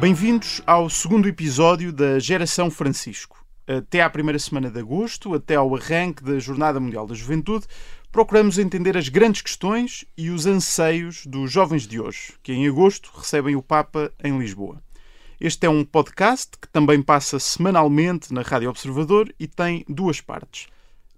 Bem-vindos ao segundo episódio da Geração Francisco. Até à primeira semana de agosto, até ao arranque da Jornada Mundial da Juventude, procuramos entender as grandes questões e os anseios dos jovens de hoje, que em agosto recebem o Papa em Lisboa. Este é um podcast que também passa semanalmente na Rádio Observador e tem duas partes.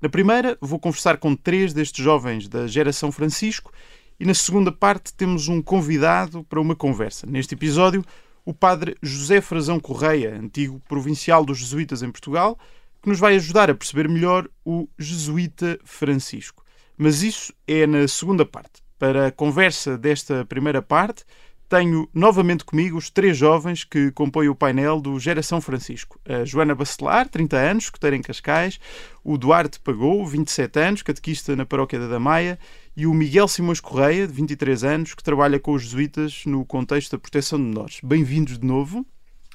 Na primeira, vou conversar com três destes jovens da Geração Francisco e na segunda parte temos um convidado para uma conversa. Neste episódio, o padre José Frazão Correia, antigo provincial dos jesuítas em Portugal, que nos vai ajudar a perceber melhor o jesuíta Francisco. Mas isso é na segunda parte. Para a conversa desta primeira parte, tenho novamente comigo os três jovens que compõem o painel do Geração Francisco. A Joana Bacelar, 30 anos, escoteira em Cascais, o Duarte Pagou, 27 anos, catequista na Paróquia da Damaia, e o Miguel Simões Correia, de 23 anos, que trabalha com os jesuítas no contexto da proteção de menores. Bem-vindos de novo.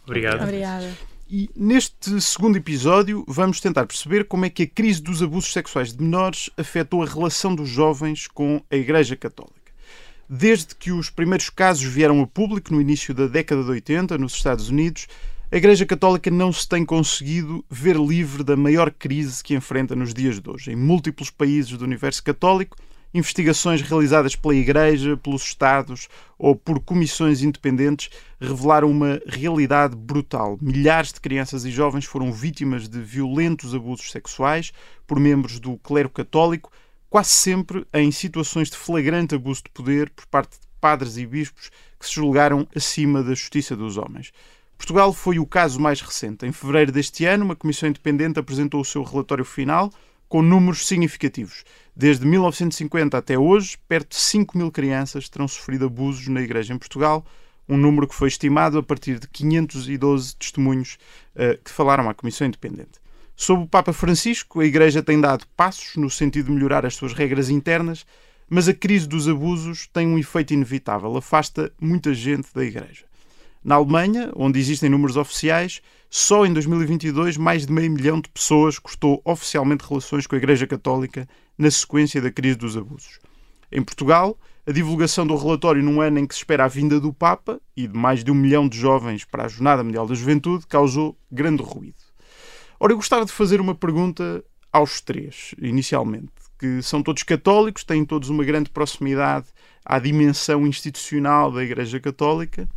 Obrigado. Obrigada. E neste segundo episódio vamos tentar perceber como é que a crise dos abusos sexuais de menores afetou a relação dos jovens com a Igreja Católica. Desde que os primeiros casos vieram a público no início da década de 80 nos Estados Unidos, a Igreja Católica não se tem conseguido ver livre da maior crise que enfrenta nos dias de hoje. Em múltiplos países do universo católico, investigações realizadas pela Igreja, pelos Estados ou por comissões independentes revelaram uma realidade brutal. Milhares de crianças e jovens foram vítimas de violentos abusos sexuais por membros do clero católico quase sempre em situações de flagrante abuso de poder por parte de padres e bispos que se julgaram acima da justiça dos homens. Portugal foi o caso mais recente. Em fevereiro deste ano, uma comissão independente apresentou o seu relatório final com números significativos. Desde 1950 até hoje, perto de 5 mil crianças terão sofrido abusos na Igreja em Portugal, um número que foi estimado a partir de 512 testemunhos uh, que falaram à Comissão Independente. Sob o Papa Francisco, a Igreja tem dado passos no sentido de melhorar as suas regras internas, mas a crise dos abusos tem um efeito inevitável, afasta muita gente da Igreja. Na Alemanha, onde existem números oficiais, só em 2022 mais de meio milhão de pessoas cortou oficialmente relações com a Igreja Católica na sequência da crise dos abusos. Em Portugal, a divulgação do relatório num ano em que se espera a vinda do Papa e de mais de um milhão de jovens para a Jornada Mundial da Juventude causou grande ruído. Ora, eu gostava de fazer uma pergunta aos três, inicialmente, que são todos católicos, têm todos uma grande proximidade à dimensão institucional da Igreja Católica,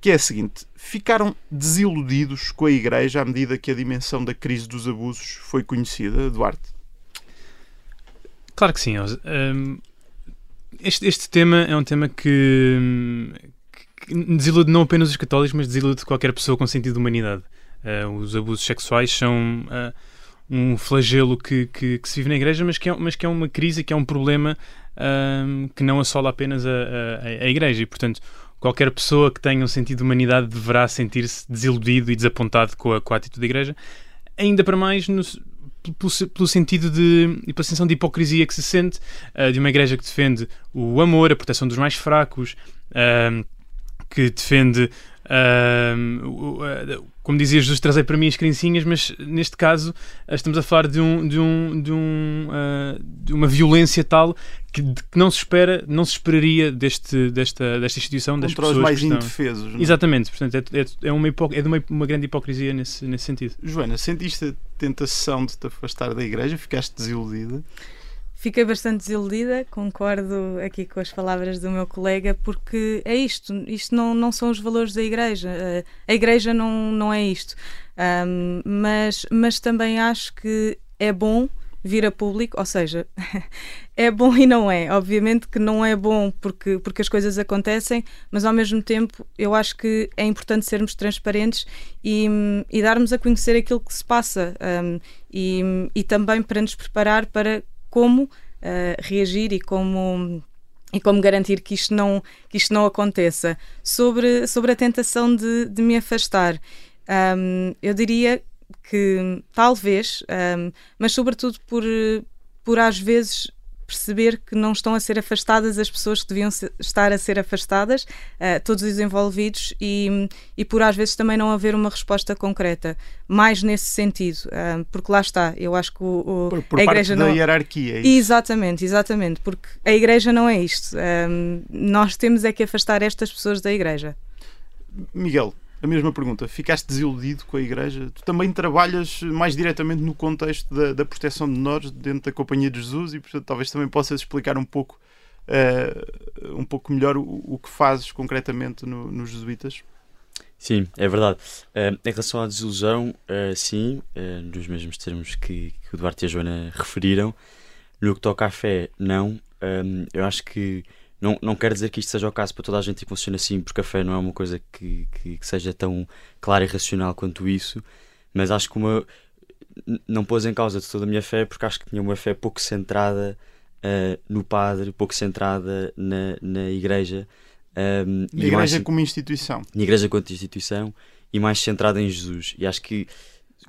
que é a seguinte: ficaram desiludidos com a Igreja à medida que a dimensão da crise dos abusos foi conhecida, Duarte? Claro que sim. Um, este, este tema é um tema que, que desilude não apenas os católicos, mas desilude qualquer pessoa com sentido de humanidade. Uh, os abusos sexuais são uh, um flagelo que, que, que, se vive na igreja, mas que é, mas que é uma crise, que é um problema uh, que não assola apenas a, a, a, igreja. E, portanto, qualquer pessoa que tenha um sentido de humanidade deverá sentir-se desiludido e desapontado com a, com a atitude da igreja, ainda para mais no, pelo, pelo, sentido de e pela sensação de hipocrisia que se sente uh, de uma igreja que defende o amor, a proteção dos mais fracos, uh, que defende uh, como dizia Jesus, trazei para mim as criancinhas, mas neste caso eh, estamos a falar de, um, de, um, de, um, uh, de uma violência tal que, de, que, não se espera, não se esperaria deste, desta, desta instituição, das Contra pessoas os mais estão... indefesos. Não? É? Exatamente, portanto é, é, é, uma, hipo... é de uma, uma grande hipocrisia nesse, nesse sentido. Joana, sentiste a tentação de te afastar da igreja? Ficaste desiludida? Fiquei bastante desiludida, concordo aqui com as palavras do meu colega, porque é isto, isto não, não são os valores da Igreja, eh, a Igreja não, não é isto. Um, mas, mas também acho que é bom vir a público, ou seja, é bom e não é. Obviamente que não é bom porque, porque as coisas acontecem, mas ao mesmo tempo eu acho que é importante sermos transparentes e, e darmos a conhecer aquilo que se passa um, e, e também para nos preparar para como uh, reagir e como e como garantir que isto não que isto não aconteça. Sobre sobre a tentação de, de me afastar um, eu diria que talvez um, mas sobretudo por por às vezes perceber que não estão a ser afastadas as pessoas que deviam estar a ser afastadas, uh, todos os envolvidos, e, e por às vezes também não haver uma resposta concreta, mais nesse sentido, uh, porque lá está, eu acho que o, o por, por a Igreja não. da hierarquia. É exatamente, exatamente, porque a Igreja não é isto. Um, nós temos é que afastar estas pessoas da Igreja. Miguel, a mesma pergunta. Ficaste desiludido com a Igreja? Tu também trabalhas mais diretamente no contexto da, da proteção de menores dentro da Companhia de Jesus e, portanto, talvez também possas explicar um pouco, uh, um pouco melhor o, o, que fazes concretamente no, nos Jesuítas. Sim, é verdade. Uh, em relação à desilusão, uh, sim, nos mesmos termos que, que o Duarte e a Joana referiram. No que toca à fé, não. eu acho que não, não quero dizer que isto seja o caso para toda a gente e que funcione assim, porque a fé não é uma coisa que, que, que seja tão clara e racional quanto isso, mas acho que uma. Não pôs em causa de toda a minha fé, porque acho que tinha uma fé pouco centrada uh, no padre, pouco centrada na, na igreja. Um, e a igreja mais, como instituição. Na igreja como instituição e mais centrada em Jesus. E acho que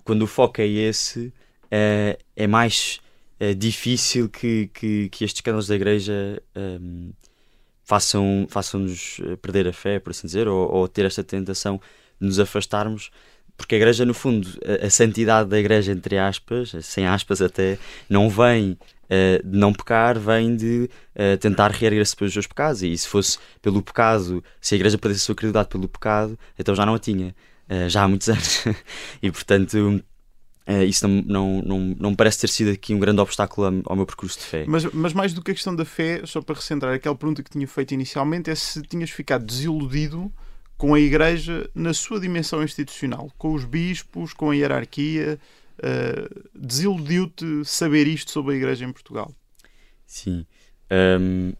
quando o foco é esse, uh, é mais uh, difícil que, que, que estes canais da igreja. Um, façam-nos façam eh, perder a fé, por assim dizer, ou, ou, ter esta tentação de nos afastarmos, porque a Igreja, no fundo, a, a santidade da Igreja, entre aspas, sem aspas até, não vem uh, de não pecar, vem de uh, tentar reerguer-se pelos seus pecados, e se fosse pelo pecado, se a Igreja perdesse a sua credibilidade pelo pecado, então já não a tinha. Uh, já há muitos anos. e portanto, Uh, isso não, não, não, não parece ter sido aqui um grande obstáculo ao meu percurso de fé. Mas, mas mais do que a questão da fé, só para recentrar aquela pergunta que tinha feito inicialmente, é se tinhas ficado desiludido com a Igreja na sua dimensão institucional, com os bispos, com a hierarquia. Uh, Desiludiu-te saber isto sobre a Igreja em Portugal? Sim. Um,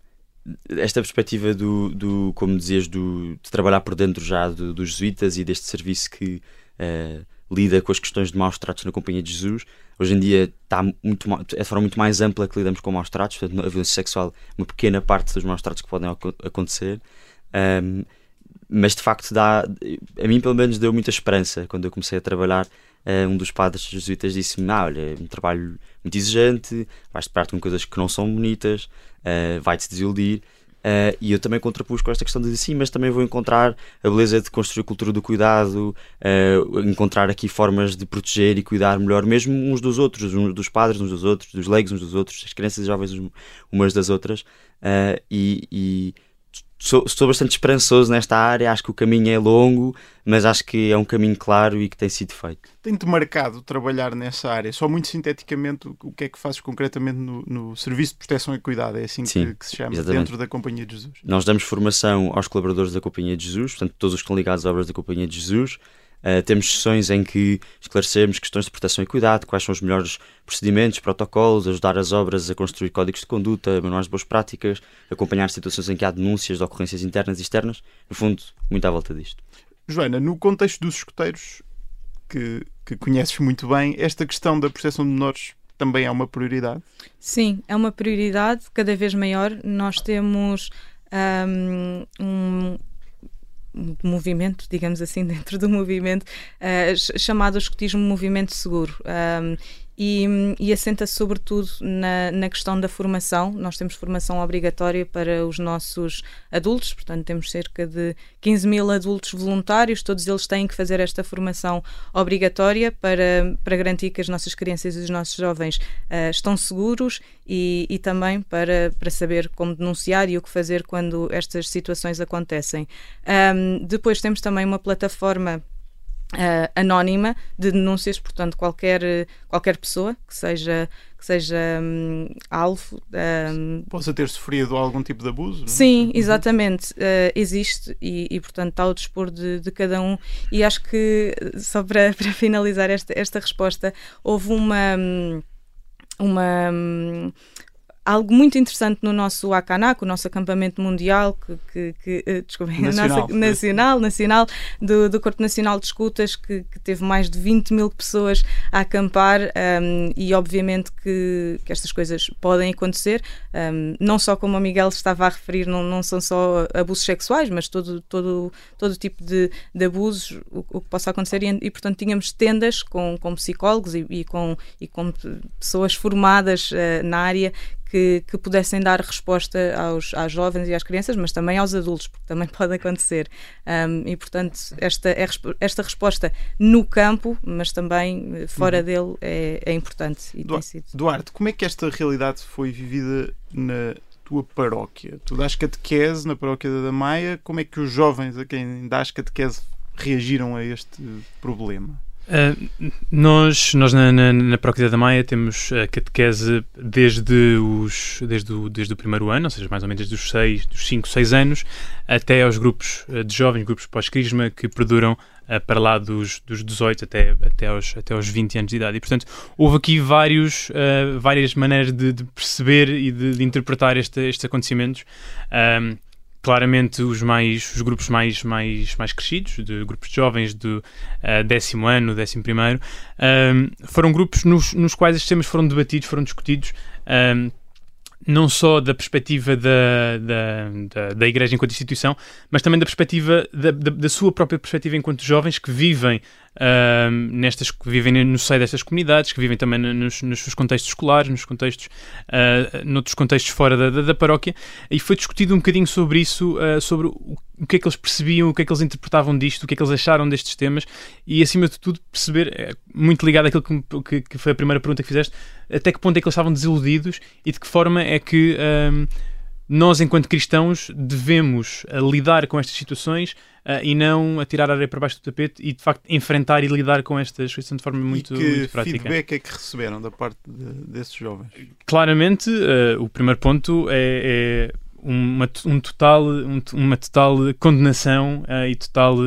esta perspectiva do, do como dizias, do, de trabalhar por dentro já do, dos jesuítas e deste serviço que. Uh, lida com as questões de maus tratos na Companhia de Jesus. Hoje em dia está muito, é de forma muito mais ampla que lidamos com maus tratos, portanto, a violência sexual é uma pequena parte dos maus tratos que podem acontecer. Um, mas de facto dá, a mim pelo menos deu muita esperança quando eu comecei a trabalhar. Uh, um dos padres jesuítas disse-me: ah, Olha, é um trabalho muito exigente, vais-te com coisas que não são bonitas, uh, vai-te desiludir, Uh, e eu também contrapus com esta questão de sim, mas também vou encontrar a beleza de construir cultura do cuidado, uh, encontrar aqui formas de proteger e cuidar melhor, mesmo uns dos outros, uns dos padres uns dos outros, dos leigos uns dos outros, as crianças e jovens umas das outras. Uh, e sou, estou bastante esperançoso nesta área, acho que o caminho é longo, mas acho que é um caminho claro e que tem sido feito. Tem-te marcado trabalhar nessa área? Só muito sinteticamente, o que é que fazes concretamente no, no Serviço de Proteção e Cuidado? É assim Sim, que, que, se chama, exatamente. dentro da Companhia de Jesus? Nós damos formação aos colaboradores da Companhia de Jesus, portanto, todos os que estão ligados às obras da Companhia de Jesus. Uh, temos sessões em que esclarecemos questões de proteção e cuidado, quais são os melhores procedimentos, protocolos, ajudar as obras a construir códigos de conduta, manuais de boas práticas, acompanhar situações em que há denúncias de ocorrências internas e externas. No fundo, muito à volta disto. Joana, no contexto dos escuteiros, que, que conheces muito bem, esta questão da proteção de menores também é uma prioridade? Sim, é uma prioridade cada vez maior. Nós temos um, movimento, digamos assim, dentro do movimento, uh, chamado escutismo movimento seguro. E, e assenta sobretudo na, na questão da formação. Nós temos formação obrigatória para os nossos adultos, portanto, temos cerca de 15 mil adultos voluntários, todos eles têm que fazer esta formação obrigatória para, para garantir que as nossas crianças e os nossos jovens uh, estão seguros e, e também para, para saber como denunciar e o que fazer quando estas situações acontecem. Um, depois temos também uma plataforma Uh, anónima de denúncias, portanto, qualquer, qualquer pessoa que seja, que seja um, alvo. Um, Possa ter sofrido algum tipo de abuso? Não? É? Sim, uhum. exatamente. Uh, existe e, e, portanto, está ao dispor de, de, cada um. E acho que, só para, para finalizar esta, esta resposta, houve uma. Hum, uma hum, algo muito interessante no nosso ACANAC, o nosso acampamento mundial, que, que, que eh, desculpem, nacional, nossa, nacional, nacional do, do Corpo Nacional de Escutas, que, que, teve mais de 20 mil pessoas a acampar um, e obviamente que, que estas coisas podem acontecer, um, não só como o Miguel estava a referir, não, não são só abusos sexuais, mas todo, todo, todo tipo de, de abusos, o, o que possa acontecer. E, e, portanto tínhamos tendas com, com psicólogos e, e, com, e com pessoas formadas uh, na área que, que pudessem dar resposta aos, às jovens e às crianças, mas também aos adultos, porque também pode acontecer. Um, e, portanto, esta, é, esta resposta no campo, mas também eh, fora uhum. dele, é, é importante. E Duarte, Duarte, como é que esta realidade foi vivida na tua paróquia? Tu dás catequese na paróquia da Maia, como é que os jovens a quem dás catequese reagiram a este problema? Uh, nós, nós na, na, na da Maia temos a catequese desde, os, desde, o, desde o primeiro ano, ou seja, mais ou menos desde os 6, dos 5, 6 anos, até aos grupos de jovens, grupos pós-crisma, que perduram uh, para lá dos, dos 18 até, até, aos, até aos 20 anos de idade. E, portanto, houve aqui vários, uh, várias maneiras de, de perceber e de, de interpretar este, estes acontecimentos. Um, claramente os mais os grupos mais mais mais crescidos de grupos de jovens do uh, décimo ano décimo primeiro um, foram grupos nos, nos quais estes temas foram debatidos foram discutidos um, não só da perspectiva da, da, da, da, Igreja enquanto instituição, mas também da perspectiva da, da, da sua própria perspectiva enquanto jovens que vivem uh, nestas, que vivem no seio destas comunidades, que vivem também nos, nos seus contextos escolares, nos contextos, uh, noutros contextos fora da, da, paróquia, e foi discutido um bocadinho sobre isso, uh, sobre o, o, que é que eles percebiam, o que é que eles interpretavam disto, o que é que eles acharam destes temas, e acima de tudo perceber, é, muito ligado àquilo que, que, que, foi a primeira pergunta que fizeste, até que ponto é que eles estavam desiludidos e de que forma é que nós, enquanto cristãos, devemos uh, lidar com estas situações uh, e não atirar areia para baixo do tapete e, de facto, enfrentar e lidar com estas situações de forma muito, e que muito prática. feedback é que receberam da parte de, desses jovens? Claramente, uh, o primeiro ponto é, é uma, um total, um, uma total condenação e total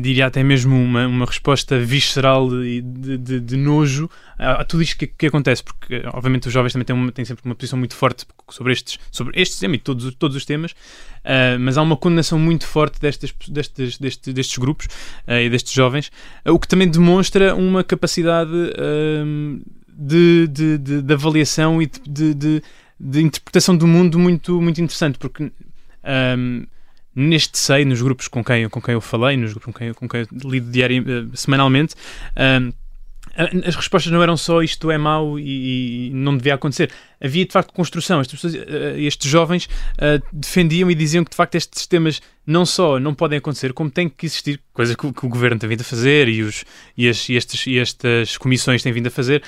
diria até mesmo uma, uma resposta visceral de, de, de, de nojo a, a, tudo isto que, que, acontece, porque obviamente os jovens também têm, uma, têm, sempre uma posição muito forte sobre estes, sobre estes temas e todos, todos os temas, uh, mas há uma condenação muito forte destes, destes, destes, destes grupos uh, e destes jovens, uh, o que também demonstra uma capacidade de, de, de, de, avaliação e de, de, de, interpretação do mundo muito, muito interessante, porque um, neste seio, nos grupos com quem, com quem eu falei, nos grupos com quem, com quem eu lido diário, uh, semanalmente, uh, as respostas não eram só isto é mau e, e, não devia acontecer. Havia de facto construção. Pessoas, uh, estes jovens defendiam e diziam que de facto estes temas não só não podem acontecer, como tem que existir, coisa que, que o governo tem vindo a fazer e, os, e, as, e, estes, e estas comissões têm vindo a fazer,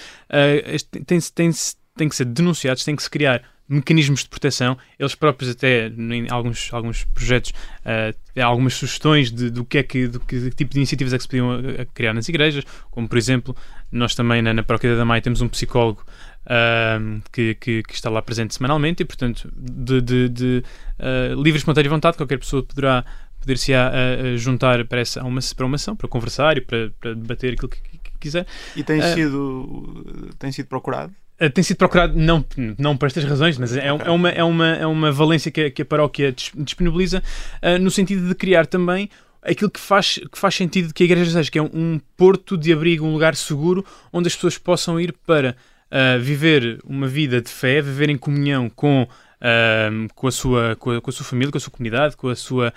tem, tem, tem que ser denunciados, tem que se criar mecanismos de proteção. Eles próprios até em alguns, alguns projetos uh, algumas sugestões de, do que é que, do que tipo de iniciativas é que se podiam a, eh, a criar nas igrejas, como por exemplo, nós também na, na Paróquia da Maia temos um psicólogo uh, que, que, que, está lá presente semanalmente e portanto de, de, de uh, livre espontânea vontade qualquer pessoa poderá poder-se a, a, juntar para, essa, uma, para uma ação, para conversar e para, para debater aquilo que, que, quiser. E tem, sido, tem sido procurado? Uh, tem sido procurado, não, não por estas razões, mas é, okay. é, uma, é, uma, é uma valência que a, que a paróquia disponibiliza uh, no sentido de criar também aquilo que faz, que faz sentido que a igreja seja, que é um, um porto de abrigo, um lugar seguro onde as pessoas possam ir para uh, viver uma vida de fé, viver em comunhão com um, com, a sua, com a, com, a, sua família, com a sua comunidade, com a sua,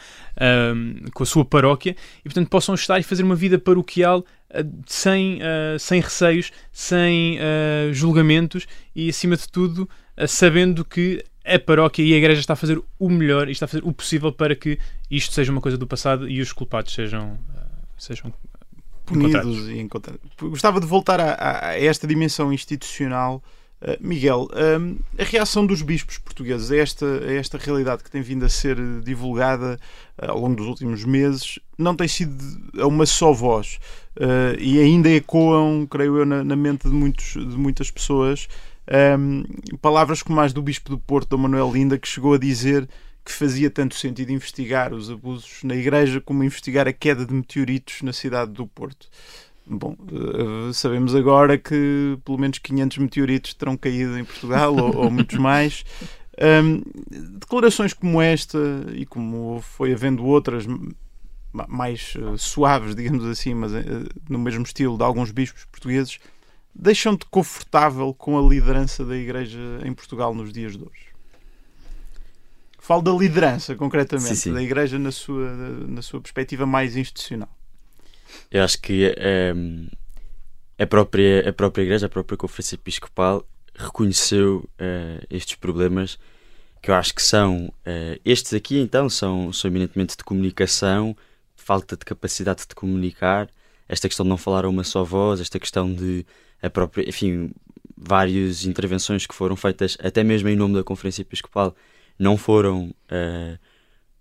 um, com a sua paróquia e, portanto, possam estar e fazer uma vida paroquial uh, sem, uh, sem receios, sem uh, julgamentos e, acima de tudo, sabendo que a paróquia e a igreja está a fazer o melhor e está a fazer o possível para que isto seja uma coisa do passado e os culpados sejam, sejam punidos e encontrados. Gostava de voltar a, a esta dimensão institucional Uh, Miguel, uh, a reação dos bispos portugueses a esta, a esta realidade que tem vindo a ser divulgada uh, ao longo dos últimos meses não tem sido a uma só voz e ainda ecoam, creio eu, na, mente de, muitos, de muitas pessoas um, palavras como as do bispo do Porto, Dom Manuel Linda, que chegou a dizer que fazia tanto sentido investigar os abusos na Igreja como investigar a queda de meteoritos na cidade do Porto. Bom, uh, sabemos agora que pelo menos 500 meteoritos terão caído em Portugal, ou, ou, muitos mais. Um, declarações como esta, e como foi havendo outras mais uh, suaves, digamos assim, mas uh, no mesmo estilo de alguns bispos portugueses, deixam-te confortável com a liderança da Igreja em Portugal nos dias de hoje? Falo da liderança, concretamente, sim, sim. da Igreja na sua, na sua perspectiva mais institucional. Eu acho que um, a, própria, a própria Igreja, a própria Conferência Episcopal reconheceu uh, estes problemas que eu acho que são uh, estes aqui então são, são eminentemente de comunicação falta de capacidade de comunicar esta questão de não falar a uma só voz esta questão de a própria enfim várias intervenções que foram feitas até mesmo em nome da Conferência Episcopal não foram uh,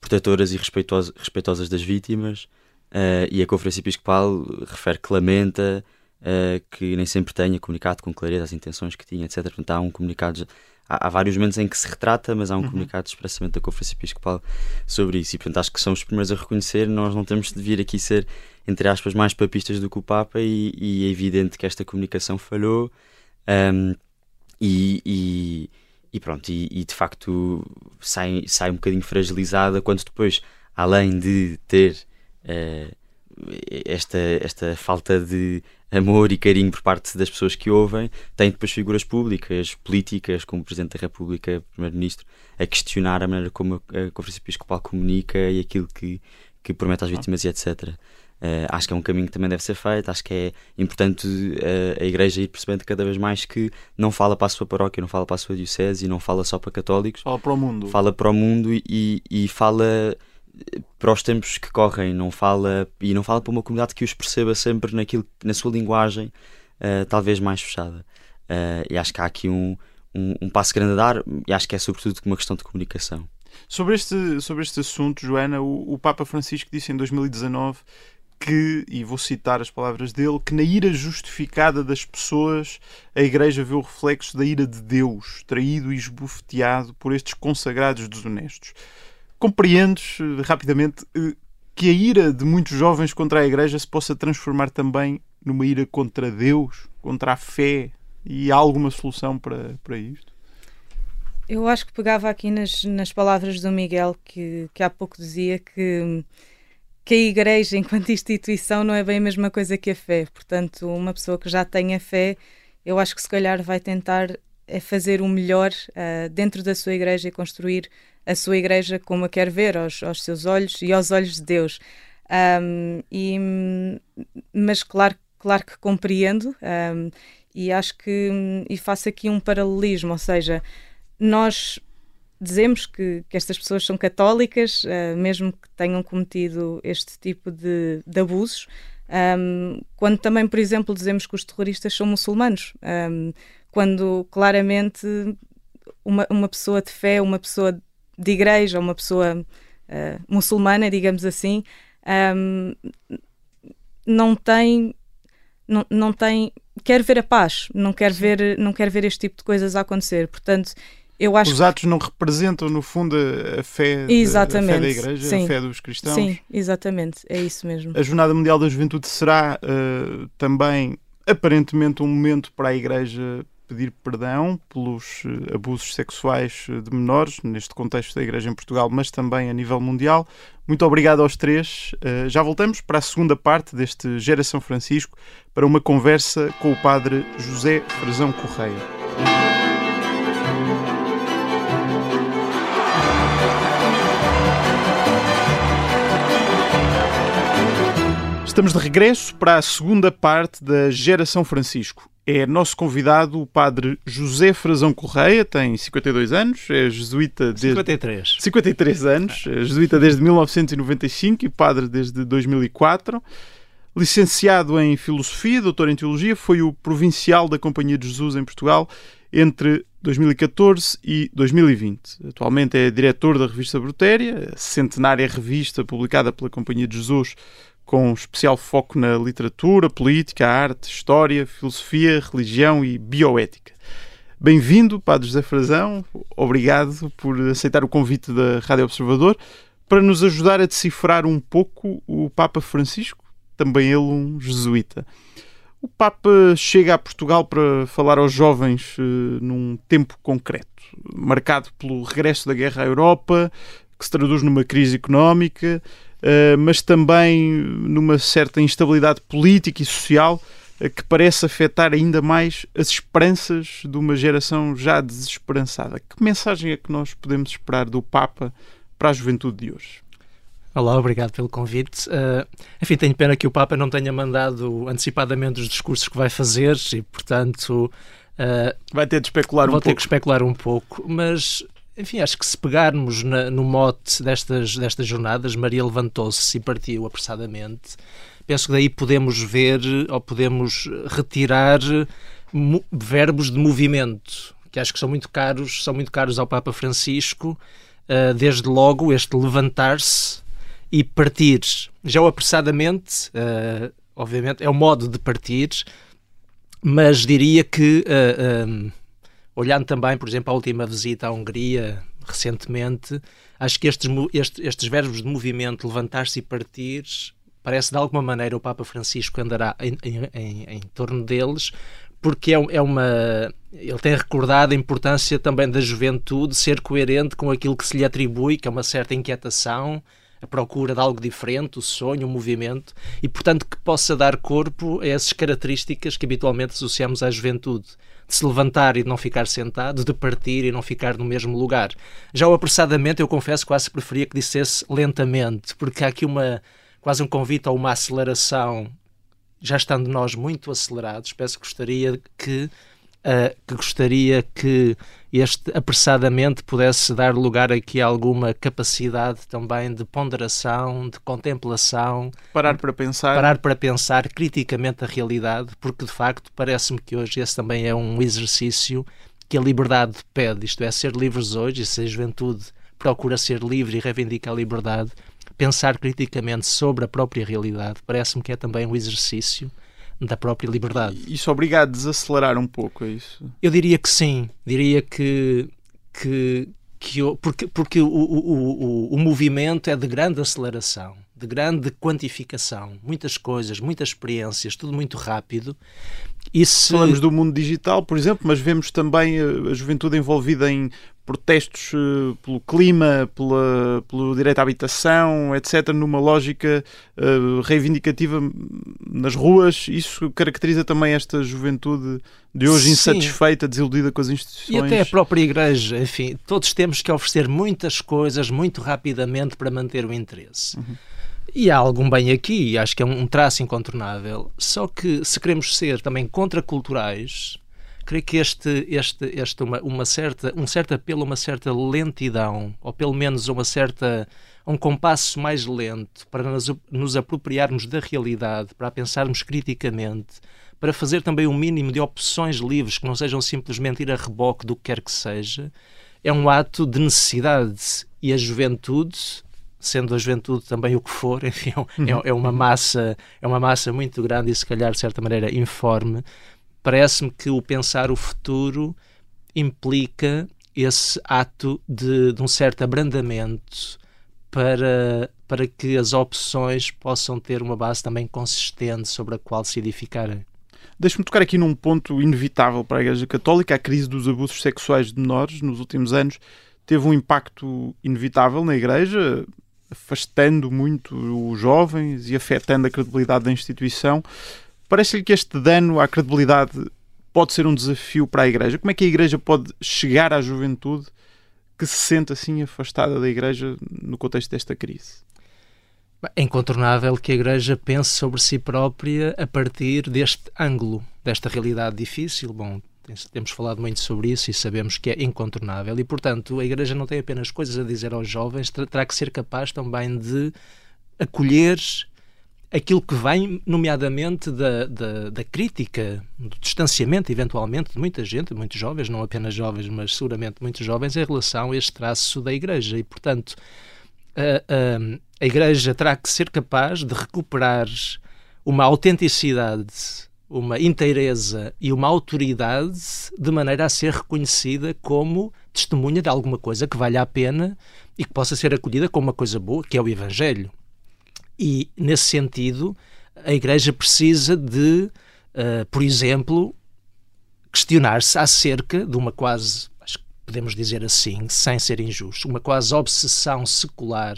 protetoras e respeitosas, respeitosas das vítimas uh, e a Conferência Episcopal refere que lamenta uh, que nem sempre tenha comunicado com clareza as intenções que tinha, etc. Portanto, há um comunicado. Há, há vários momentos em que se retrata, mas há um uhum. comunicado expressamente da Conferência Episcopal sobre isso. E, portanto, acho que são os primeiros a reconhecer. Nós não temos de vir aqui ser, entre aspas, mais papistas do que o Papa, e, e é evidente que esta comunicação falhou. Um, e, e, e, pronto, e, e, de facto sai, sai um bocadinho fragilizada quando depois, além de ter uh, esta, esta falta de amor e carinho por parte das pessoas que ouvem, tem depois figuras públicas, políticas, como o Presidente da República, Primeiro-Ministro, a questionar a maneira como a Conferência Episcopal comunica e aquilo que, que promete às vítimas e etc. Uh, acho que é um caminho que também deve ser feito. Acho que é importante uh, a Igreja ir percebendo cada vez mais que não fala para a sua paróquia, não fala para a sua diocese e não fala só para católicos. Fala para o mundo. Fala para o mundo e, e fala eh, para os tempos que correm. Não fala e não fala para uma comunidade que os perceba sempre naquilo, na sua linguagem, uh, talvez mais fechada. e acho que há aqui um, um, um passo grande a dar. E acho que é sobretudo uma questão de comunicação. Sobre este, sobre este assunto, Joana, o, o Papa Francisco disse em 2019 que, e vou citar as palavras dele, que na ira justificada das pessoas a Igreja vê o reflexo da ira de Deus, traído e esbofeteado por estes consagrados desonestos. Compreendes eh, rapidamente eh, que a ira de muitos jovens contra a Igreja se possa transformar também numa ira contra Deus, contra a fé? E há alguma solução para, para isto? Eu acho que pegava aqui nas, nas palavras do Miguel, que, que há pouco dizia que que a Igreja, enquanto instituição, não é bem a mesma coisa que a fé. Portanto, uma pessoa que já tem a fé, eu acho que se calhar vai tentar é fazer o melhor uh, dentro da sua igreja e construir a sua igreja como a quer ver, aos, aos seus olhos e aos olhos de Deus. Um, e, mas claro, claro que compreendo um, e acho que e faço aqui um paralelismo, ou seja, nós dizemos que, que estas pessoas são católicas, uh, mesmo que tenham cometido este tipo de, de abusos, um, quando também, por exemplo, dizemos que os terroristas são muçulmanos, quando claramente uma, uma pessoa de fé, uma pessoa de igreja, uma pessoa uh, muçulmana, digamos assim, um, não tem não, não tem quer ver a paz, não quer ver não quer ver este tipo de coisas a acontecer. Portanto, eu acho Os atos não representam, no fundo, a fé, exatamente. a fé da Igreja, Sim. a fé dos cristãos. Sim, exatamente, é isso mesmo. A Jornada Mundial da Juventude será uh, também, aparentemente, um momento para a Igreja pedir perdão pelos uh, abusos sexuais de menores, neste contexto da Igreja em Portugal, mas também a nível mundial. Muito obrigado aos três. Uh, já voltamos para a segunda parte deste Geração Francisco para uma conversa com o Padre José Frazão Correia. Estamos de regresso para a segunda parte da Geração Francisco. É nosso convidado o padre José Frazão Correia, tem 52 anos, é jesuíta desde... 53. 53 anos, é jesuíta desde 1995 e padre desde 2004. Licenciado em Filosofia, doutor em Teologia, foi o provincial da Companhia de Jesus em Portugal entre 2014 e 2020. Atualmente é diretor da revista Brutéria, centenária revista publicada pela Companhia de Jesus com especial foco na literatura, política, arte, história, filosofia, religião e bioética. Bem-vindo, Padre José Frazão. Obrigado por aceitar o convite da Rádio Observador para nos ajudar a decifrar um pouco o Papa Francisco, também ele um jesuíta. O Papa chega a Portugal para falar aos jovens uh, num tempo concreto, marcado pelo regresso da guerra à Europa, que se traduz numa crise económica, eh, mas também numa certa instabilidade política e social uh, que parece afetar ainda mais as esperanças de uma geração já desesperançada. Que mensagem é que nós podemos esperar do Papa para a juventude de hoje? Olá, obrigado pelo convite. Uh, enfim, tenho pena que o Papa não tenha mandado antecipadamente os discursos que vai fazer e, portanto. Uh, vai ter de especular um pouco. Vou ter que especular um pouco, mas enfim, acho que se pegarmos na, no mote destas, destas jornadas, Maria levantou-se e partiu apressadamente. Penso que daí podemos ver ou podemos retirar verbos de movimento, que acho que são muito caros, são muito caros ao Papa Francisco. Uh, desde logo este levantar-se e partir. já o apressadamente, uh, obviamente, é o modo de partir, mas diria que, uh, olhando também, por exemplo, a última visita à Hungria, recentemente, acho que estes, estes, estes verbos de movimento, levantar-se e partir, parece de alguma maneira o Papa Francisco andará em, em, em, em torno deles, porque é, é, uma. Ele tem recordado a importância também da juventude ser coerente com aquilo que se lhe atribui, que é uma certa inquietação, a procura de algo diferente, o sonho, o movimento, e portanto que possa dar corpo a essas características que habitualmente associamos à juventude. De se levantar e de não ficar sentado, de partir e não ficar no mesmo lugar. Já o apressadamente, eu confesso, quase preferia que dissesse lentamente, porque há aqui uma quase um convite a uma aceleração já estando nós muito acelerados, peço que gostaria que, uh, que gostaria que este apressadamente pudesse dar lugar aqui a alguma capacidade também de ponderação, de contemplação. Parar para pensar. Parar para pensar criticamente a realidade, porque de facto parece-me que hoje esse também é um exercício que a liberdade pede, isto é, ser livres hoje, e se a juventude procura ser livre e reivindica a liberdade, pensar criticamente sobre a própria realidade parece-me que é também um exercício da própria liberdade. Isso obriga a desacelerar um pouco, é isso? Eu diria que sim. Diria que, que, que eu, porque, porque o, o, o, o movimento é de grande aceleração, de grande quantificação, muitas coisas, muitas experiências, tudo muito rápido. Se... Falamos do mundo digital, por exemplo, mas vemos também a juventude envolvida em protestos uh, pelo clima, pela, pelo direito à habitação, etc., numa lógica uh, reivindicativa nas ruas. Isso caracteriza também esta juventude de hoje Sim. insatisfeita, desiludida com as instituições. E até a própria Igreja, enfim, todos temos que oferecer muitas coisas muito rapidamente para manter o interesse. Uhum. E há algum bem aqui, acho que é um traço incontornável. Só que se queremos ser também contraculturais, creio que este, este, este uma, uma certa, um certo apelo uma certa lentidão, ou pelo menos uma certa um compasso mais lento para nos, nos apropriarmos da realidade, para pensarmos criticamente, para fazer também um mínimo de opções livres que não sejam simplesmente ir a reboque do que quer que seja, é um ato de necessidade. E a juventude, sendo a juventude também o que for, enfim, é, é, uma massa, é uma massa muito grande e se calhar de certa maneira informe, parece-me que o pensar o futuro implica esse ato de, de um certo abrandamento para, para que as opções possam ter uma base também consistente sobre a qual se edificarem. Deixe-me tocar aqui num ponto inevitável para a Igreja Católica. A crise dos abusos sexuais de menores nos últimos anos teve um impacto inevitável na Igreja, afastando muito os jovens e afetando a credibilidade da instituição. Parece-lhe que este dano à credibilidade pode ser um desafio para a Igreja? Como é que a Igreja pode chegar à juventude que se sente assim afastada da Igreja no contexto desta crise? É incontornável que a Igreja pense sobre si própria a partir deste ângulo, desta realidade difícil. Bom, temos falado muito sobre isso e sabemos que é incontornável. E, portanto, a Igreja não tem apenas coisas a dizer aos jovens, terá que ser capaz também de acolher aquilo que vem, nomeadamente, da, da, da, crítica, do distanciamento, eventualmente, de muita gente, muitos jovens, não apenas jovens, mas seguramente muitos jovens, em relação a este traço da Igreja. E, portanto, a, a, a Igreja terá que ser capaz de recuperar uma autenticidade, uma inteireza e uma autoridade de maneira a ser reconhecida como testemunha de alguma coisa que valha a pena e que possa ser acolhida como uma coisa boa, que é o Evangelho. E, nesse sentido, a Igreja precisa de, uh, por exemplo, questionar-se acerca de uma quase, acho que podemos dizer assim, sem ser injusto, uma quase obsessão secular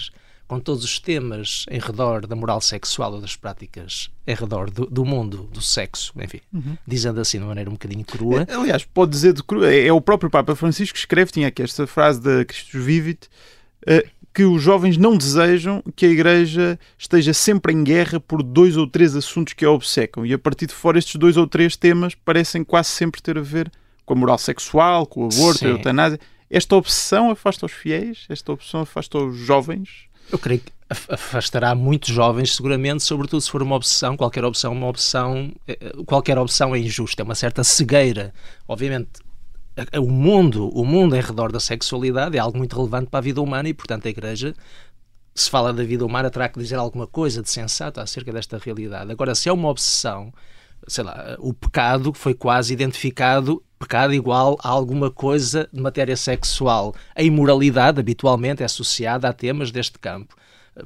com todos os temas em redor da moral sexual ou das práticas em redor do, do mundo do sexo, enfim, uhum. dizendo assim de uma maneira um bocadinho crua. É, aliás, pode dizer de crua, é, é o próprio Papa Francisco que escreve, tinha aqui esta frase da Christus Vivit, uh, que os jovens não desejam que a Igreja esteja sempre em guerra por dois ou três assuntos que a obcecam. E a partir de fora, estes dois ou três temas parecem quase sempre ter a ver com a moral sexual, com o aborto, Sim. a eutanásia. Esta obsessão afasta os fiéis? Esta obsessão afasta os jovens? Eu creio que afastará muitos jovens, seguramente, sobretudo se for uma obsessão, qualquer obsessão, uma opção, eh, qualquer opção é injusta, é uma certa cegueira. Obviamente, o mundo, o mundo em redor da sexualidade é algo muito relevante para a vida humana e, portanto, a Igreja se fala da vida humana, terá que dizer alguma coisa de sensato acerca desta realidade. Agora, se é uma obsessão, sei lá, o pecado foi quase identificado, pecado igual a alguma coisa de matéria sexual. A imoralidade, habitualmente, é associada a temas deste campo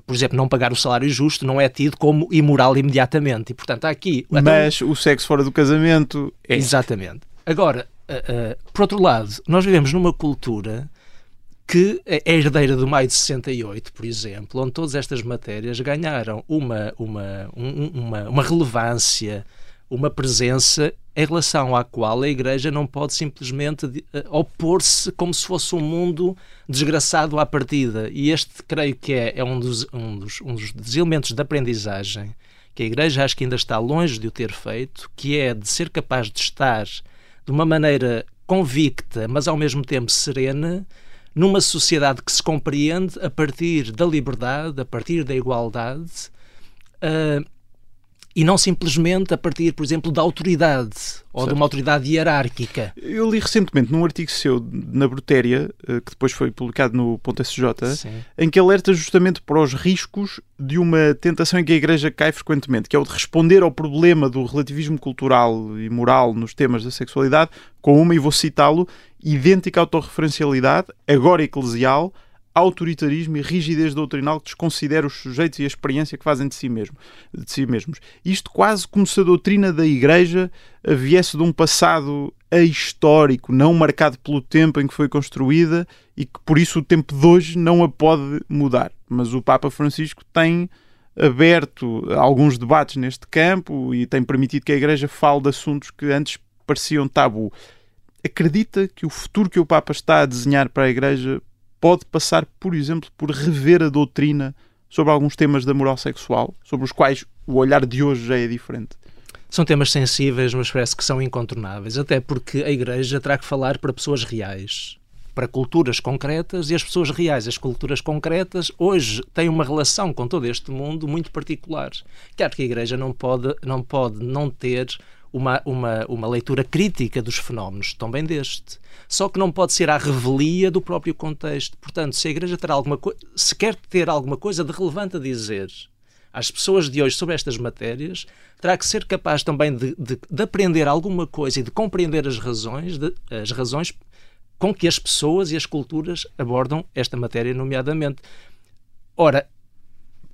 por exemplo, não pagar o salário justo não é tido como imoral imediatamente. E, portanto, há aqui. Mas o sexo fora do casamento é. Exatamente. Agora, uh, uh, por outro lado, nós vivemos numa cultura que é herdeira do maio de 68, por exemplo, onde todas estas matérias ganharam uma, uma, um, uma, uma relevância, uma presença em relação à qual a Igreja não pode simplesmente uh, opor-se como se fosse um mundo desgraçado à partida. E este, creio que é, é um, dos, um, dos, um dos elementos de aprendizagem que a Igreja acho que ainda está longe de o ter feito, que é de ser capaz de estar de uma maneira convicta, mas ao mesmo tempo serena, numa sociedade que se compreende a partir da liberdade, a partir da igualdade. Uh, e não simplesmente a partir, por exemplo, da autoridade ou certo. de uma autoridade hierárquica. Eu li recentemente num artigo seu na Brutéria, eh, que depois foi publicado no .sj, Sim. em que alerta justamente para os riscos de uma tentação em que a Igreja cai frequentemente, que é o de responder ao problema do relativismo cultural e moral nos temas da sexualidade com uma, e vou citá-lo, idêntica autorreferencialidade, agora eclesial, autoritarismo e rigidez doutrinal que desconsidera os sujeitos e a experiência que fazem de si, mesmo, de si mesmos. Isto quase como se a doutrina da Igreja viesse de um passado ahistórico, não marcado pelo tempo em que foi construída e que por isso o tempo de hoje não a pode mudar. Mas o Papa Francisco tem aberto alguns debates neste campo e tem permitido que a Igreja fale de assuntos que antes pareciam tabu. Acredita que o futuro que o Papa está a desenhar para a Igreja pode passar, por exemplo, por rever a doutrina sobre alguns temas da moral sexual, sobre os quais o olhar de hoje já é diferente. São temas sensíveis, mas parece que são incontornáveis, até porque a Igreja terá que falar para pessoas reais, para culturas concretas e as pessoas reais, as culturas concretas, hoje têm uma relação com todo este mundo muito particular. Claro que a Igreja não pode não, pode não ter uma, uma, uma leitura crítica dos fenómenos, também deste só que não pode ser à revelia do próprio contexto. Portanto, se a Igreja terá alguma se quer ter alguma coisa de relevante a dizer às pessoas de hoje sobre estas matérias, terá que ser capaz também de, de, de aprender alguma coisa e de compreender as razões, de, as razões com que as pessoas e as culturas abordam esta matéria, nomeadamente. Ora,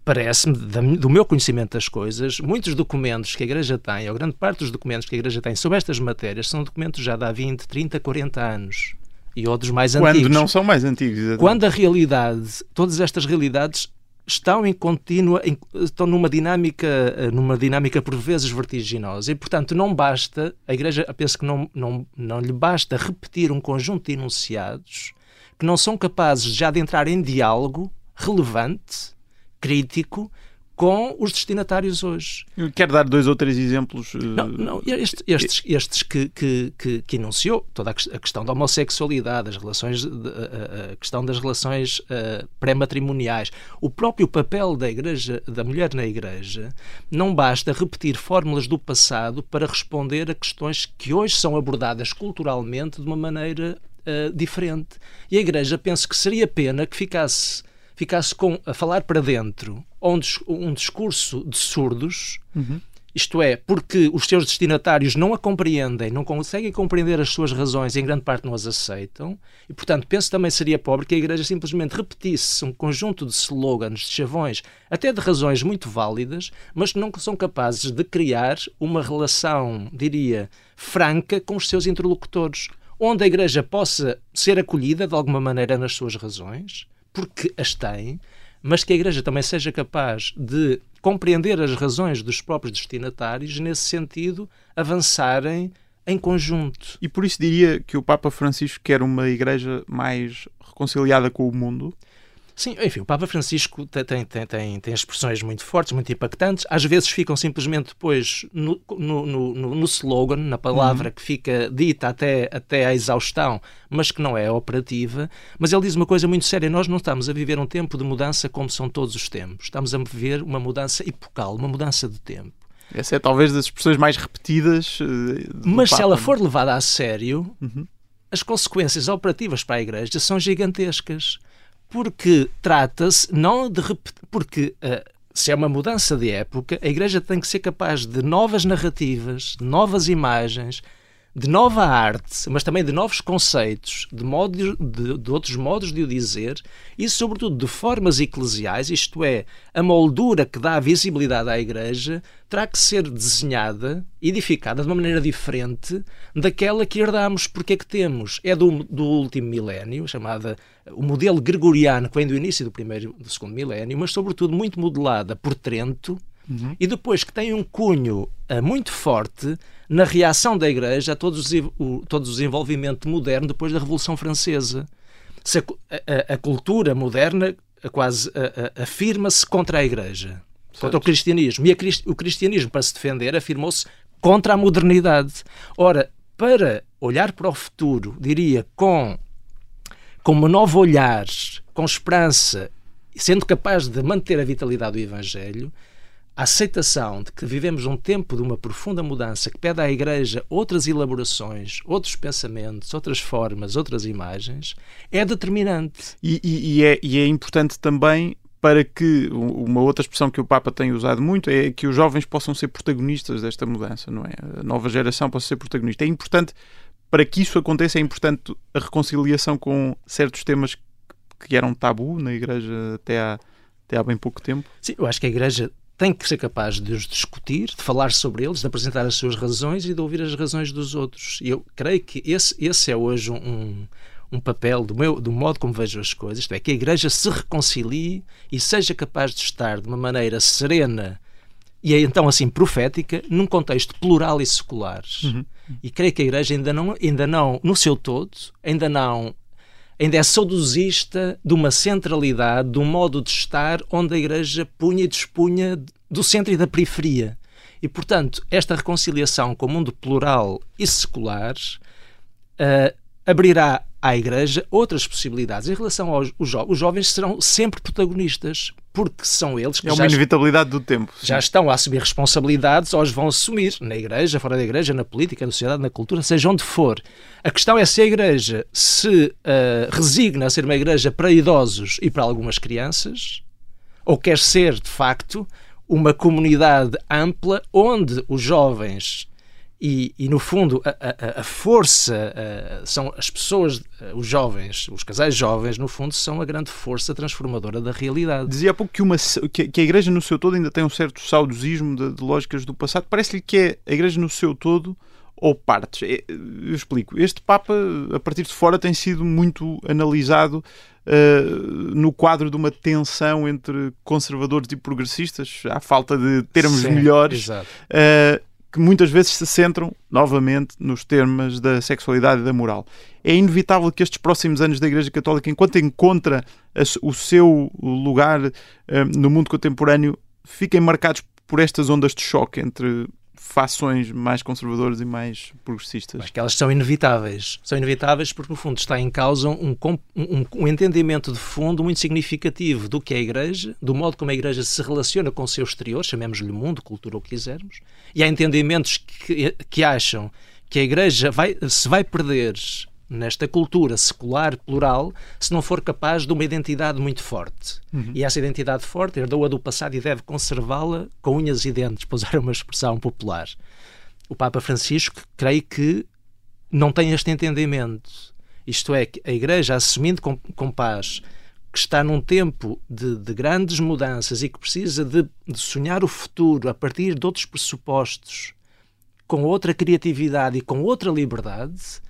parece-me, do meu conhecimento das coisas, muitos documentos que a Igreja tem, ou grande parte dos documentos que a Igreja tem sobre estas matérias, são documentos já de há 20, 30, 40 anos. E outros mais Quando antigos. Quando não são mais antigos. Exatamente. Quando a realidade, todas estas realidades estão em contínua, estão numa dinâmica, numa dinâmica por vezes vertiginosa e, portanto, não basta, a Igreja penso que não, não, não lhe basta repetir um conjunto de enunciados que não são capazes já de entrar em diálogo relevante crítico com os destinatários hoje. Eu quero dar dois ou três exemplos. Não, não estes, estes, estes que, que, que, que, enunciou, toda a questão da homossexualidade, as relações, a questão das relações uh, pré-matrimoniais, o próprio papel da igreja, da mulher na igreja, não basta repetir fórmulas do passado para responder a questões que hoje são abordadas culturalmente de uma maneira uh, diferente. E a igreja penso que seria pena que ficasse ficasse com, a falar para dentro um, um discurso de surdos, uhum. isto é, porque os seus destinatários não a compreendem, não conseguem compreender as suas razões e em grande parte não as aceitam, e portanto penso também seria pobre que a Igreja simplesmente repetisse um conjunto de slogans, de chavões, até de razões muito válidas, mas que não são capazes de criar uma relação, diria, franca com os seus interlocutores, onde a Igreja possa ser acolhida de alguma maneira nas suas razões porque as tem, mas que a Igreja também seja capaz de compreender as razões dos próprios destinatários, nesse sentido, avançarem em conjunto. E por isso diria que o Papa Francisco quer uma Igreja mais reconciliada com o mundo? Sim, enfim, o Papa Francisco tem, tem, tem, tem expressões muito fortes, muito impactantes. Às vezes ficam simplesmente depois no, no, no, no slogan, na palavra uhum. que fica dita até, até à exaustão, mas que não é operativa. Mas ele diz uma coisa muito séria: nós não estamos a viver um tempo de mudança como são todos os tempos. Estamos a viver uma mudança epocal, uma mudança de tempo. Essa é talvez das expressões mais repetidas. Uh, mas Papa. se ela for levada a sério, uhum. as consequências operativas para a Igreja são gigantescas porque trata-se não de porque uh, se é uma mudança de época, a Igreja tem que ser capaz de novas narrativas, novas imagens, de nova arte, mas também de novos conceitos, de, de, de, outros modos de o dizer e, sobretudo, de formas eclesiais, isto é, a moldura que dá visibilidade à Igreja, terá que ser desenhada, edificada de uma maneira diferente daquela que herdamos, porque é que temos. É do, do último milénio, chamada o modelo gregoriano, que vem do início do primeiro do segundo milénio, mas, sobretudo, muito modelada por Trento uhum. e depois que tem um cunho uh, muito forte na reação da Igreja a todos os, o, todo o desenvolvimento moderno depois da Revolução Francesa. Se a, a, a cultura moderna quase afirma-se contra a Igreja, certo. contra o cristianismo. E o cristianismo, para se defender, afirmou-se contra a modernidade. Ora, para olhar para o futuro, diria, com, com um novo olhar, com esperança, sendo capaz de manter a vitalidade do Evangelho, a aceitação de que vivemos um tempo de uma profunda mudança que pede à Igreja outras elaborações, outros pensamentos, outras formas, outras imagens, é determinante. E, e, e, é, e é importante também para que uma outra expressão que o Papa tem usado muito é que os jovens possam ser protagonistas desta mudança, não é? A nova geração possa ser protagonista. É importante, para que isso aconteça, é importante a reconciliação com certos temas que eram tabu na Igreja até há, até há bem pouco tempo. Sim, eu acho que a Igreja tem que ser capaz de os discutir, de falar sobre eles, de apresentar as suas razões e de ouvir as razões dos outros. E eu creio que esse, esse é hoje um, um papel do, meu, do modo como vejo as coisas, isto é, que a Igreja se reconcilie e seja capaz de estar de uma maneira serena e é então assim profética num contexto plural e secular. Uhum. E creio que a Igreja ainda não, ainda não, no seu todo, ainda não ainda é saudosista de uma centralidade, de um modo de estar onde a Igreja punha e dispunha do centro e da periferia. E, portanto, esta reconciliação com o mundo plural e secular uh, abrirá à Igreja outras possibilidades. Em relação aos os, jo os jovens, serão sempre protagonistas, porque são eles que é uma inevitabilidade do tempo. Sim. Já estão a assumir responsabilidades ou as vão assumir na Igreja, fora da Igreja, na política, na sociedade, na cultura, seja onde for. A questão é se a Igreja se uh, resigna a ser uma Igreja para idosos e para algumas crianças, ou quer ser, de facto, uma comunidade ampla onde os jovens e, e, no fundo, a, a, a força a, são as pessoas, os jovens, os casais jovens, no fundo, são a grande força transformadora da realidade. Dizia há pouco que, uma, que, que a Igreja no seu todo ainda tem um certo saudosismo de, de lógicas do passado. Parece-lhe que é a Igreja no seu todo ou partes. É, eu explico. Este Papa, a partir de fora, tem sido muito analisado uh, no quadro de uma tensão entre conservadores e progressistas, à falta de termos Sim, melhores. Uh, que muitas vezes se centram novamente nos termos da sexualidade e da moral. É inevitável que estes próximos anos da Igreja Católica, enquanto encontra o seu lugar um, no mundo contemporâneo, fiquem marcados por estas ondas de choque entre fações mais conservadoras e mais progressistas. Acho que elas são inevitáveis. São inevitáveis porque, no fundo, está em causa um, um, um, entendimento de fundo muito significativo do que é a Igreja, do modo como a Igreja se relaciona com o seu exterior, chamemos-lhe mundo, cultura, o que quisermos, e há entendimentos que, que acham que a Igreja vai, se vai perder nesta cultura secular plural se não for capaz de uma identidade muito forte. Uhum. E essa identidade forte herdou-a do passado e deve conservá-la com unhas e dentes, para usar uma expressão popular. O Papa Francisco, creio que não tem este entendimento. Isto é, que a Igreja, assumindo com, com paz que está num tempo de, de grandes mudanças e que precisa de, de sonhar o futuro a partir de outros pressupostos, com outra criatividade e com outra liberdade,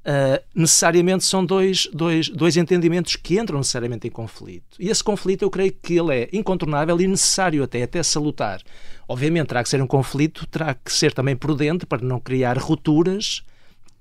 Uh, necessariamente são dois, dois, dois entendimentos que entram necessariamente em conflito. E esse conflito eu creio que ele é incontornável e necessário até, até salutar. Obviamente terá que ser um conflito, terá que ser também prudente para não criar rupturas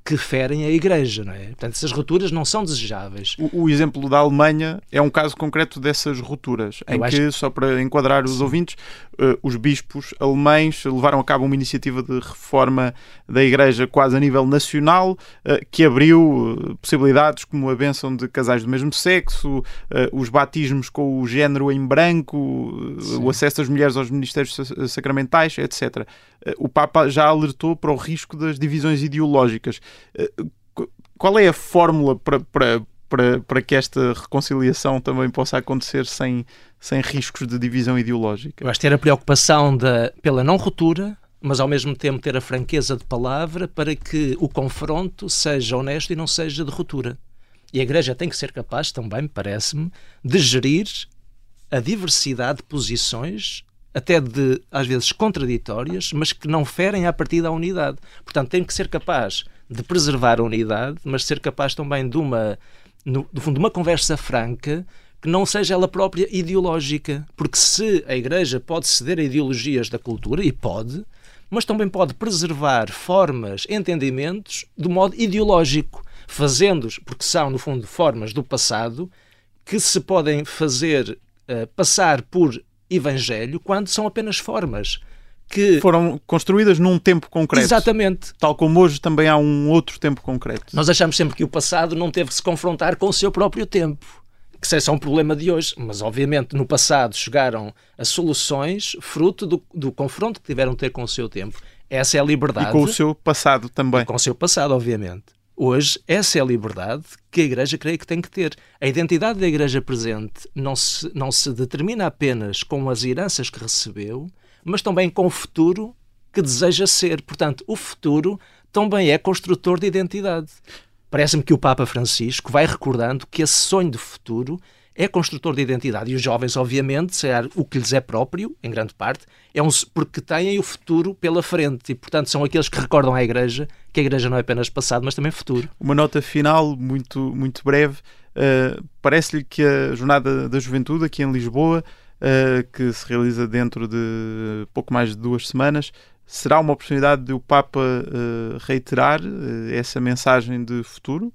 que ferem a Igreja, não é? Portanto, essas rupturas não são desejáveis. O, o exemplo da Alemanha é um caso concreto dessas rupturas, em que, que, só para enquadrar os Sim. ouvintes, uh, os bispos alemães levaram a cabo uma iniciativa de reforma da Igreja quase a nível nacional, uh, que abriu uh, possibilidades como a bênção de casais do mesmo sexo, os batismos com o género em branco, o acesso das mulheres aos ministérios sacramentais, etc. o Papa já alertou para o risco das divisões ideológicas. Qual é a fórmula para, para para, para que esta reconciliação também possa acontecer sem, sem riscos de divisão ideológica. Que ter a preocupação da, pela não ruptura, mas ao mesmo tempo ter a franqueza de palavra para que o confronto seja honesto e não seja de ruptura. E a Igreja tem que ser capaz, também, parece-me, de gerir a diversidade de posições, até de, às vezes, contraditórias, mas que não ferem a partir da unidade. Portanto, tem que ser capaz de preservar a unidade, mas ser capaz também de uma, no, do fundo, de uma conversa franca que não seja ela própria ideológica. Porque se a Igreja pode ceder a ideologias da cultura, e pode, mas também pode preservar formas, entendimentos, de modo ideológico, fazendo-os, porque são, no fundo, formas do passado que se podem fazer uh, passar por evangelho quando são apenas formas que foram construídas num tempo concreto. Exatamente. Tal como hoje também há um outro tempo concreto. Nós achamos sempre que o passado não teve que se confrontar com o seu próprio tempo. Que isso é só um problema de hoje. Mas, obviamente, no passado chegaram a soluções fruto do, do confronto que tiveram de ter com o seu tempo. Essa é a liberdade. E com o seu passado também. E com o seu passado, obviamente. Hoje, essa é a liberdade que a Igreja creio que tem que ter. A identidade da Igreja presente não se, não se determina apenas com as heranças que recebeu, mas também com o futuro que deseja ser. Portanto, o futuro também é construtor de identidade. Parece-me que o Papa Francisco vai recordando que esse sonho de futuro é construtor de identidade. E os jovens, obviamente, será o que lhes é próprio, em grande parte, é um, porque têm o futuro pela frente. E, portanto, são aqueles que recordam à Igreja que a Igreja não é apenas passado, mas também futuro. Uma nota final, muito, muito breve. Uh, Parece-lhe que a Jornada da Juventude, aqui em Lisboa, uh, que se realiza dentro de pouco mais de duas semanas. Será uma oportunidade de o Papa uh, reiterar essa mensagem de futuro?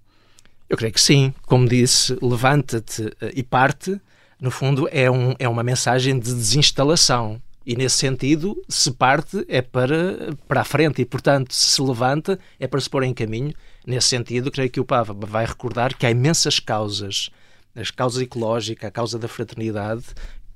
Eu creio que sim. Como disse, levanta-te e parte, no fundo, é, um, é uma mensagem de desinstalação. E nesse sentido, se parte é para, para a frente e, portanto, se levanta é para se pôr em caminho. Nesse sentido, creio que o Papa vai recordar que há imensas causas, a causa ecológica, a causa da fraternidade,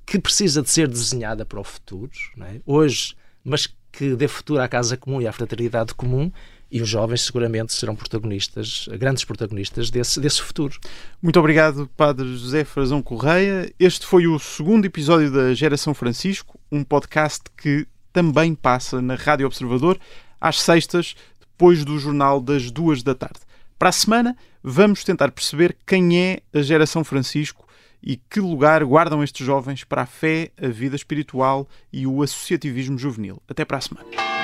que precisa de ser desenhada para o futuro, é? hoje, mas que dê futuro à casa comum e à fraternidade comum, e os jovens seguramente serão protagonistas, grandes protagonistas desse, desse futuro. Muito obrigado, Padre José Frazão Correia. Este foi o segundo episódio da Geração Francisco, um podcast que também passa na Rádio Observador às sextas, depois do jornal das duas da tarde. Para a semana, vamos tentar perceber quem é a Geração Francisco e que lugar guardam estes jovens para a fé, a vida espiritual e o associativismo juvenil. Até para a semana.